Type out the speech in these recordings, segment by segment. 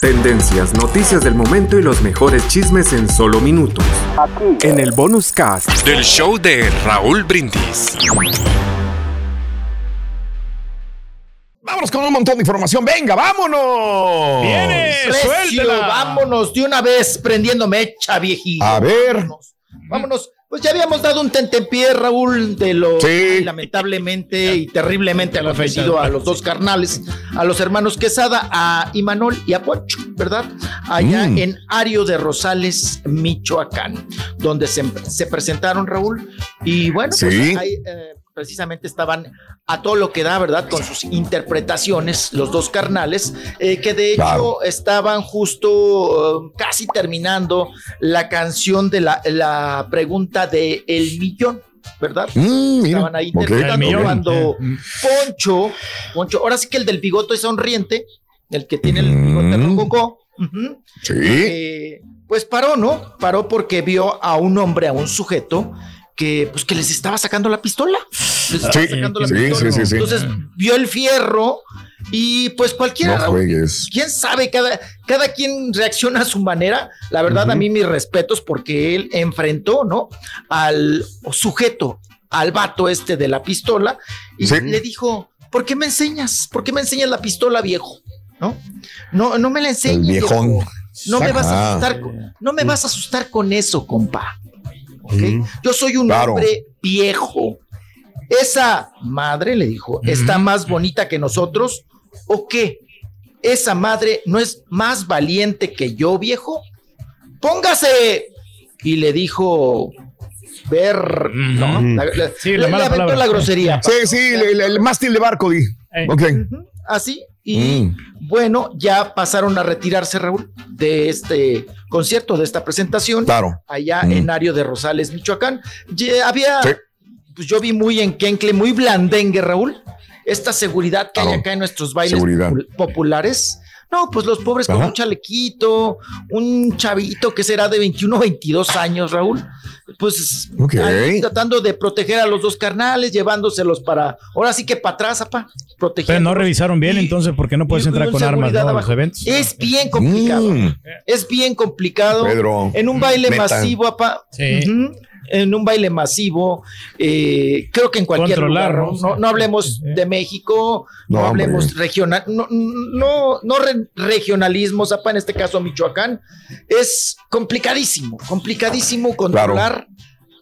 Tendencias, noticias del momento y los mejores chismes en solo minutos. En el bonus cast del show de Raúl Brindis. Vámonos con un montón de información. Venga, vámonos. Viene, suéltela. Vámonos de una vez prendiendo mecha, viejito. A ver. Vámonos. vámonos. Pues ya habíamos dado un tentempié, Raúl, de lo que lamentablemente y terriblemente han a los dos carnales, a los hermanos Quesada, a Imanol y a Poncho, ¿verdad? Allá Mm. en Ario de Rosales, Michoacán, donde se, se presentaron, Raúl. Y bueno, pues Sí. ahí, eh, precisamente estaban a todo lo que da, ¿verdad? Con sus interpretaciones, los dos carnales, eh, que de hecho Claro. estaban justo eh, casi terminando la canción de la, la pregunta de El Millón. ¿Verdad? Mm, mira, Estaban ahí interpretando millón. cuando Mm. Poncho, Poncho, ahora sí que el del bigote sonriente, el que tiene el bigote rococó, ujú, Sí. eh, pues paró, ¿no? Paró porque vio a un hombre, a un sujeto que pues que les estaba sacando la pistola. Les estaba Sí, sacando la sí, pistola. sí, sí, sí. Entonces vio el fierro y pues cualquiera. No juegues. Quién sabe, cada, cada quien reacciona a su manera. La verdad, a mí mis respetos porque él enfrentó, ¿no? Al sujeto, al vato este de la pistola y Sí. le dijo, ¿por qué me enseñas? ¿Por qué me enseñas la pistola, viejo? ¿No? No, no me la enseñes. El viejón. viejo. No me vas a asustar, con- no me vas a asustar con eso, compa. ¿Ok? Mm. Yo soy un Claro. hombre viejo. Esa madre le dijo, está más bonita que nosotros, ¿o qué? Esa madre no es más valiente que yo, viejo. Póngase. Y le dijo, ver, ¿no? La- la- Sí, la le- mala le aventó palabra. la grosería. Sí, sí, el, el mástil de barco, di. Ok. Así. Y Mm. bueno, ya pasaron a retirarse, Raúl, de este concierto, de esta presentación. Claro. Allá Mm. en Ario de Rosales, Michoacán. Ya había, Sí. pues yo vi muy en Kencle, muy blandengue, Raúl. Esta seguridad que hay acá en nuestros bailes popul- populares. No, pues los pobres con Ajá. un chalequito, un chavito que será de 21, 22 años, Raúl. Pues Ok. ahí tratando de proteger a los dos carnales, llevándoselos para, ahora sí que para atrás, apá, protegiendo. Pero no revisaron bien, entonces, ¿por qué no puedes y- entrar y con armas ¿no? a los eventos? Es bien complicado. Mm. Es bien complicado. Pedro, En un baile masivo, apá. Sí. En un baile masivo, eh, creo que en cualquier Controlar, lugar, ¿no? ¿no? Hablemos de México, no, No, hablemos hombre. regional, no, no, no re- regionalismos, apá, en este caso Michoacán, es complicadísimo, complicadísimo controlar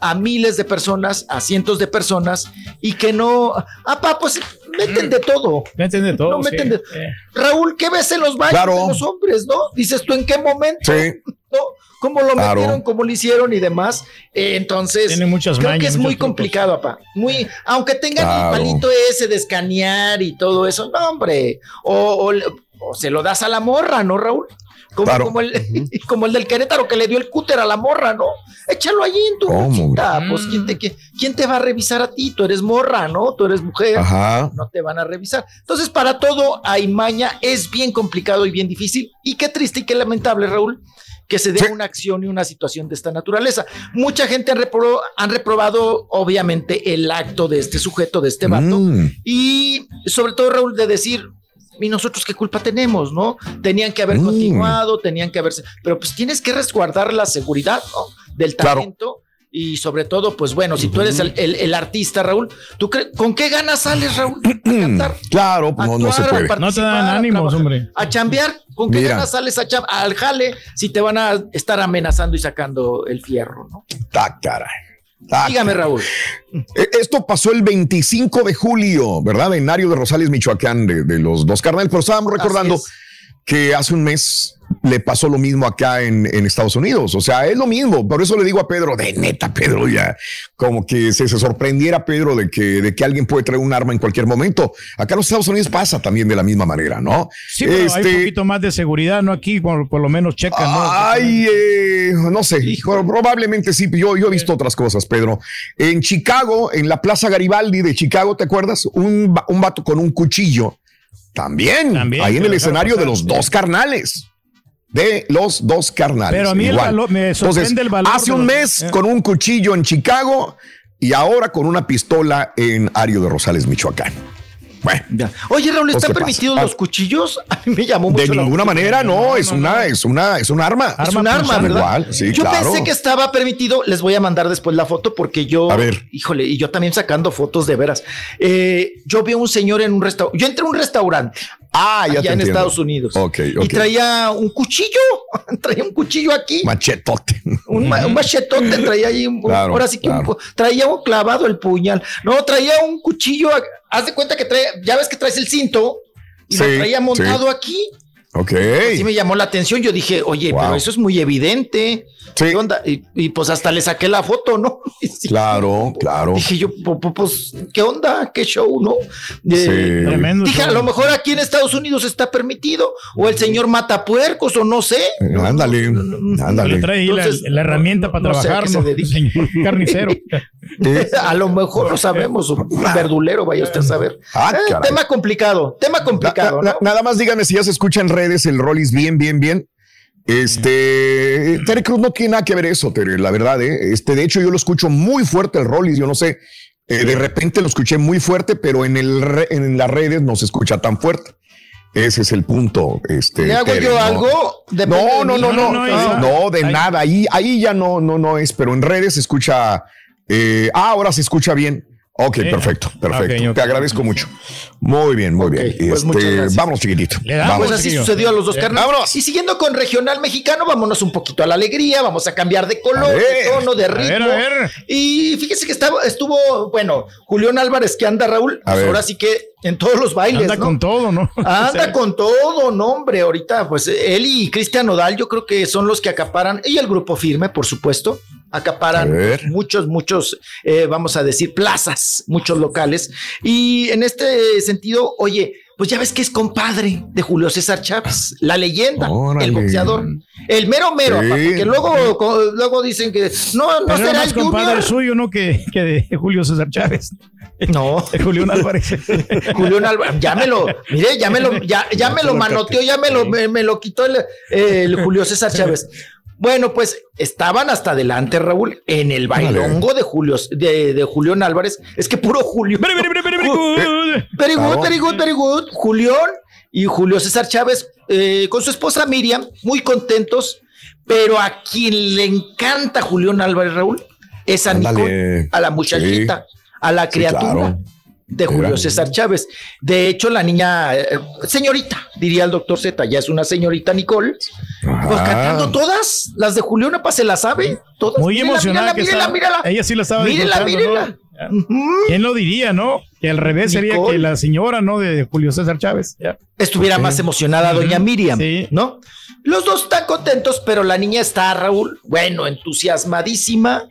a miles de personas, a cientos de personas, y que no, apá, pues meten de todo. Meten de todo. No sí. meten de- Eh, Raúl, ¿qué ves en los baños Claro. de los hombres, no? Dices tú, ¿en qué momento? Sí. ¿No? ¿Cómo lo Claro. metieron? ¿Cómo lo hicieron y demás? Eh, entonces, Tiene muchas creo mañas, que es muy trucos. complicado, papá. Muy, aunque tengan Claro. el palito ese de escanear y todo eso, no, hombre. O, o se lo das a la morra, ¿no, Raúl? Como, Claro. como, el, como el del Querétaro que le dio el cúter a la morra, ¿no? Échalo allí en tu ¿Cómo? bolsita. Pues, ¿quién te, qué- ¿quién te va a revisar a ti? Tú eres morra, ¿no? Tú eres mujer Ajá. no te van a revisar. Entonces, para todo hay maña, es bien complicado y bien difícil. Y qué triste y qué lamentable, Raúl, que se dé Sí. una acción y una situación de esta naturaleza. Mucha gente han, repro- han reprobado, obviamente, el acto de este sujeto, de este vato. Mm. Y sobre todo, Raúl, de decir, ¿y nosotros qué culpa tenemos, no? Tenían que haber Mm. continuado, tenían que haberse. Pero pues tienes que resguardar la seguridad, ¿no? Del Claro. Y sobre todo, pues bueno, si tú eres el, el- el artista, Raúl, ¿tú ¿con qué ganas sales, Raúl? A cantar. Claro, no, no se actuar, puede. a No te dan a ánimos, trabajar, hombre. A chambear, ¿con qué Mira. ganas sales a al jale si te van a estar amenazando y sacando el fierro, ¿no? Ta, caray. Ta, Dígame. Raúl. Eh, Esto pasó el 25 de julio, ¿verdad? En Ario de Rosales, Michoacán, de, de los dos carnales. Pero estábamos recordando es. Que hace un mes le pasó lo mismo acá en, en Estados Unidos. O sea, es lo mismo. Por eso le digo a Pedro, de neta, Pedro, ya como que se, se sorprendiera Pedro de que, de que alguien puede traer un arma en cualquier momento. Acá en los Estados Unidos pasa también de la misma manera, ¿no? Sí, pero hay Este, un poquito más de seguridad, ¿no? Aquí por, por lo menos checan, ¿no? Ay, eh, no sé, pero probablemente sí. Yo, yo he visto otras cosas, Pedro. En Chicago, en la Plaza Garibaldi de Chicago, ¿te acuerdas? Un, un vato con un cuchillo. También, También, ahí en el escenario de dejaron los dos carnales. De los dos carnales. Pero a mí el igual. valor- me sorprende Entonces, el valor Hace un los- mes eh. con un cuchillo en Chicago y ahora con una pistola en Ario de Rosales, Michoacán. Bueno. Oye, Raúl, Pues, ¿están ¿qué pasa? permitidos Ah. los cuchillos? A mí me llamó mucho De ninguna manera, no, No, es no, una, no. es una, es un arma. Es un Arma. ¿verdad? Igual, sí, yo claro. pensé que estaba permitido. Les voy a mandar después la foto porque yo. A ver. Híjole, y yo también sacando fotos de veras. Eh, yo vi a un señor en un restaurante. Yo entré a un restaurante Ah, ya allá te en entiendo. Estados Unidos. Y traía un cuchillo. traía un cuchillo aquí. Machetote. Un, ma- un machetote traía ahí, un- Claro, ahora sí que un claro. pu- traía un clavado el puñal. No, traía un cuchillo. Haz de cuenta que trae, ya ves que traes el cinto y lo traía montado aquí. Ok. Sí me llamó la atención. Yo dije, oye, Wow. pero eso es muy evidente. Sí. ¿Qué onda? Y, y, pues hasta le saqué la foto, ¿no? Sí, Claro, claro. Dije yo, pu- pu- pues, ¿qué onda? ¿Qué show, no? Eh, Sí. Tremendo. Dije, a lo mejor aquí en Estados Unidos está permitido, o el señor mata puercos, o no sé. Eh, Ándale, Le ándale. trae ahí la, Entonces, la herramienta para no trabajar. Señor carnicero. A lo mejor lo sabemos, un verdulero, vaya usted a saber. Ah, Eh, tema complicado, tema na- complicado. na- ¿no? Nada más dígame si ya se escucha en redes el Rollis bien, bien, bien. Este, Tere Cruz no tiene nada que ver eso, Tere, la verdad, ¿eh? Este, de hecho, yo lo escucho muy fuerte el Rollis, yo no sé, eh, de repente lo escuché muy fuerte, pero en, el re- en las redes no se escucha tan fuerte. Ese es el punto. Este, ¿Le hago Tere, yo ¿no? algo? No, de no, no, no, no, no, no, de ahí- nada. Ahí, ahí ya no, no, no es, pero en redes se escucha. eh, ah, ahora se escucha bien. Ok, Eh, perfecto, perfecto. Te agradezco mucho. Muy bien, muy bien. pues Este, gracias. vámonos, chiquitito. Le damos. Vamos. Pues así sucedió a los dos carnales. vámonos. Y siguiendo con regional mexicano, vámonos un poquito a la alegría, vamos a cambiar de color, A de tono, de A ritmo. ver, a ver. Y fíjese que estaba, estuvo, bueno, Julián Álvarez que anda, Raúl, A pues ver. ahora sí que en todos los bailes, Anda ¿no? con todo, ¿no? Anda Sí. con todo, no, hombre. Ahorita, pues él y Cristian Nodal, yo creo que son los que acaparan, y el grupo firme, por supuesto, A acaparan muchos, muchos, eh, vamos a decir, plazas, muchos locales. Y en este sentido, oye, pues ya ves que es compadre de Julio César Chávez, la leyenda, Órale. el boxeador, el mero mero, Sí. porque luego, luego dicen que no, no Pero será más el compadre Junior. suyo, ¿no? Que, que de Julio César Chávez. No. Julián Álvarez. Julián Álvarez, ya me lo, mire, ya me lo, ya, ya me lo manoteó, ya me lo, me, me lo quitó el, el Julio César Chávez. Bueno, pues estaban hasta adelante, Raúl, en el bailongo de Julio, de, de Julián Álvarez. Es que puro Julio. Very, very, very, very, very good. Very good, very good, very good. Julián y Julio César Chávez eh, con su esposa Miriam, muy contentos, pero a quien le encanta Julián Álvarez, Raúl, es a. Nicole, a la muchachita, a la Sí, criatura claro. De Julio. César Chávez. De hecho, la niña, eh, señorita, diría el doctor Z, ya es una señorita Nicole, pues Ajá. cantando todas, las de Julián Apa se las sabe, todas. Muy emocionada que mírala, mírala. Ella sí la estaba Mírela, mírela. ¿no? ¿Quién lo diría, no? Que al revés sería que la señora, ¿no? De Julio César Chávez. Estuviera más emocionada doña Miriam, Sí. ¿no? Los dos están contentos, pero la niña está, Raúl, bueno, entusiasmadísima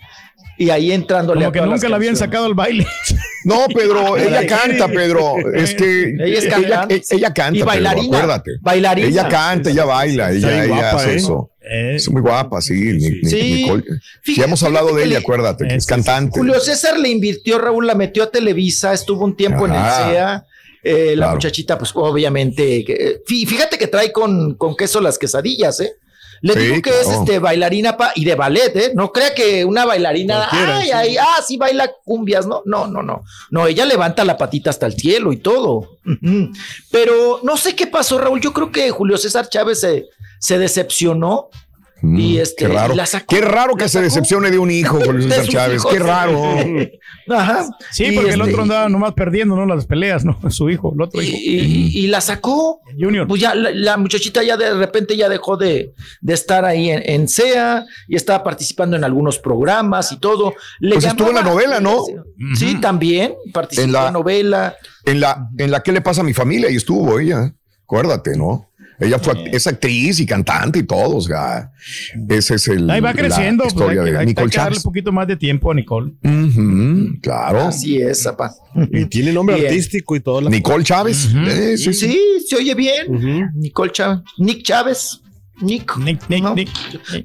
y ahí entrándole Como a que nunca la habían sacado al baile. No, Pedro, ella canta, Pedro. Es que Ella es ella, cantante. ella- ella canta, Y Pedro, bailarina. acuérdate. Bailarina. Ella canta, ella baila, ella, ella guapa, hace ¿eh? eso. Eh, Es muy guapa, sí. Ni- ni- Sí. Nicole. Fíjate- ya hemos hablado de ella, acuérdate, que es cantante. Julio César le invirtió, Raúl, la metió a Televisa, estuvo un tiempo en el. CEA. eh, la Claro. muchachita, pues obviamente, fíjate que trae con, con queso las quesadillas, ¿eh? Le Sí, digo que es este bailarina pa- y de ballet, ¿eh? No crea que una bailarina, Cualquiera, ay, sí. ay, ah, sí baila cumbias, no, no, no, no. No, ella levanta la patita hasta el cielo y todo. Pero no sé qué pasó, Raúl. Yo creo que Julio César Chávez se, se decepcionó Mm, y este, qué raro. la sacó, qué raro que la se decepcione de un hijo, Julio De César Chávez. Qué raro. Ajá. Sí, Y porque el este, otro andaba nomás perdiendo, ¿no? Las peleas, ¿no? Su hijo, el otro y, hijo. y- y la sacó. Junior. Pues ya la, la muchachita ya de repente ya dejó de, de estar ahí en, en SEA y estaba participando en algunos programas y todo. Le Pues estuvo en la novela, ¿no? Sí, también participó En en la- la novela. En la, en la que le pasa a mi familia y estuvo ella. Acuérdate, ¿no? Ella fue, es actriz y cantante y todo. O sea, ese es el. Ahí va la creciendo. Pues historia hay, que- de hay- hay Nicole que darle Chávez. un poquito más de tiempo a Nicole. Claro. Así es, zapá. Y tiene nombre Bien. artístico y todo. Nicole Chávez. Eh, Sí, sí, sí. sí, se oye bien. Nicole Chávez. Nick Chávez. Nick. Nick, Nick, ¿no? Nick.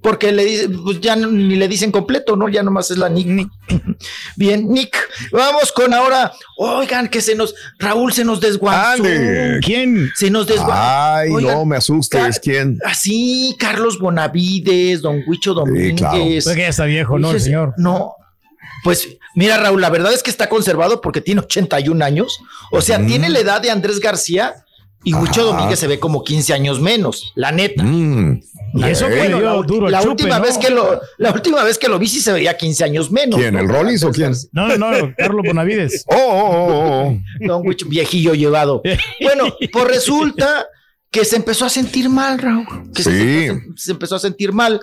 Porque le dicen, pues ya no- ni le dicen completo, ¿no? Ya nomás es la Nick. Bien, Nick. Vamos con ahora. Oigan, que se nos. Raúl se nos desguazó. ¿Quién? Se nos desguazó. Ay, Oigan, no me asustes. ¿Quién? Así, Carlos Bonavides, don Huicho Domínguez. claro. Pues que ya está viejo, ¿no? El señor. No. Pues mira, Raúl, la verdad es que está conservado porque tiene 81 años. O sea, tiene la edad de Andrés García y Huicho. Domínguez se ve como 15 años menos, la neta. Mm, Y eso fue Bueno, la, duro la chupe, última ¿no? vez que lo, la última vez que lo vi sí se veía 15 años menos. ¿Quién, ¿no? el Rollis o quién? No, no, no, Carlos Bonavides. Oh, oh, oh, oh. Don Huicho, viejillo llevado. Bueno, pues resulta que se empezó a sentir mal, Raúl. Que Sí. se, se empezó a sentir mal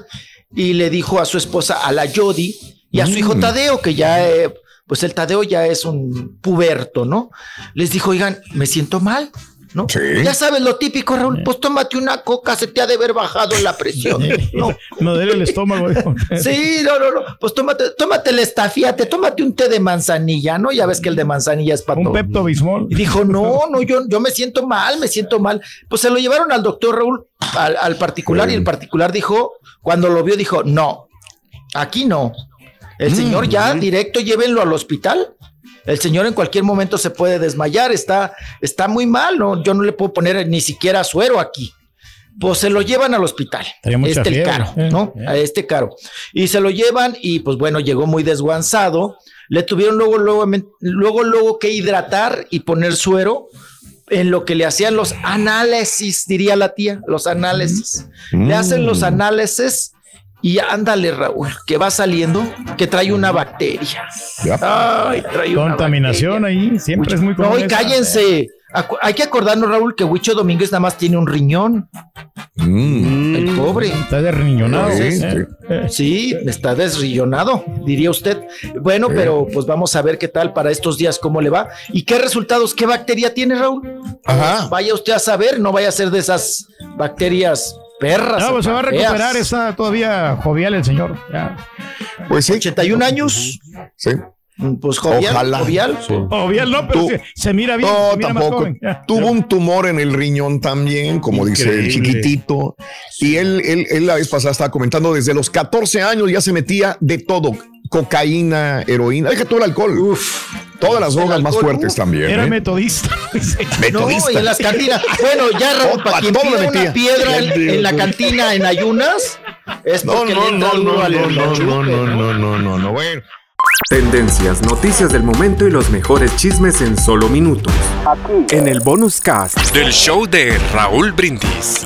y le dijo a su esposa, a la Jody, y a su hijo Mm. Tadeo, que ya, eh, pues el Tadeo ya es un puberto, ¿no? Les dijo, oigan, me siento mal. ¿No? Sí. Ya sabes lo típico, Raúl, pues tómate una coca, se te ha de haber bajado la presión. No, duele el estómago. Sí, no, no, no. Pues tómate, tómate el estafiate, tómate un té de manzanilla, ¿no? Ya ves que el de manzanilla es para Un todo. Pepto Bismol. Y dijo, no, no, yo, yo me siento mal, me siento mal. Pues se lo llevaron al doctor Raúl, al, al particular, y el particular dijo, cuando lo vio, dijo, no, aquí no. El señor ya directo llévenlo al hospital. El señor en cualquier momento se puede desmayar, está, está muy mal, ¿no? Yo no le puedo poner ni siquiera suero aquí. Pues se lo llevan al hospital. Este el caro, eh, ¿no? eh. A este caro. Y se lo llevan y pues bueno, llegó muy desguanzado. Le tuvieron luego, luego, luego, luego que hidratar y poner suero en lo que le hacían los análisis, diría la tía, los análisis. Le hacen los análisis y ándale, Raúl, que va saliendo, que trae una bacteria. Ay, trae una Contaminación bacteria. ahí, siempre es muy No, y cállense. Acu- Hay que acordarnos, Raúl, que Huicho Domínguez nada más tiene un riñón. Mm. El pobre. Está desriñonado. Sí, ¿eh? sí. Eh, Sí, está desrillonado, diría usted. Bueno, pero pues vamos a ver qué tal para estos días, cómo le va y qué resultados, qué bacteria tiene Raúl. Ajá. Vaya usted a saber, no vaya a ser de esas bacterias perras. No, pues se va a feas. recuperar, está todavía jovial el señor. Ya. Pues sí. 81 años, Sí. pues jovial, Ojalá. jovial. Jovial no, pero Tú- se, se mira bien. No, se mira más tampoco. joven. Tuvo un tumor en el riñón también, como dice el chiquitito. Y él, él, él la vez pasada estaba comentando, desde los 14 años ya se metía de todo. Cocaína, heroína, deja todo el alcohol. Uf, Todas las drogas más fuertes uf. también. Era ¿eh? metodista. No, y en las cantinas. Bueno, ya para pa' quien metía. una piedra en, en la cantina en ayunas, es No, porque no, le entra no, duro no, al no, no, no, no, no, no, no, no, bueno. Tendencias, noticias del momento y los mejores chismes en solo minutos. En el bonus cast. Del show de Raúl Brindis.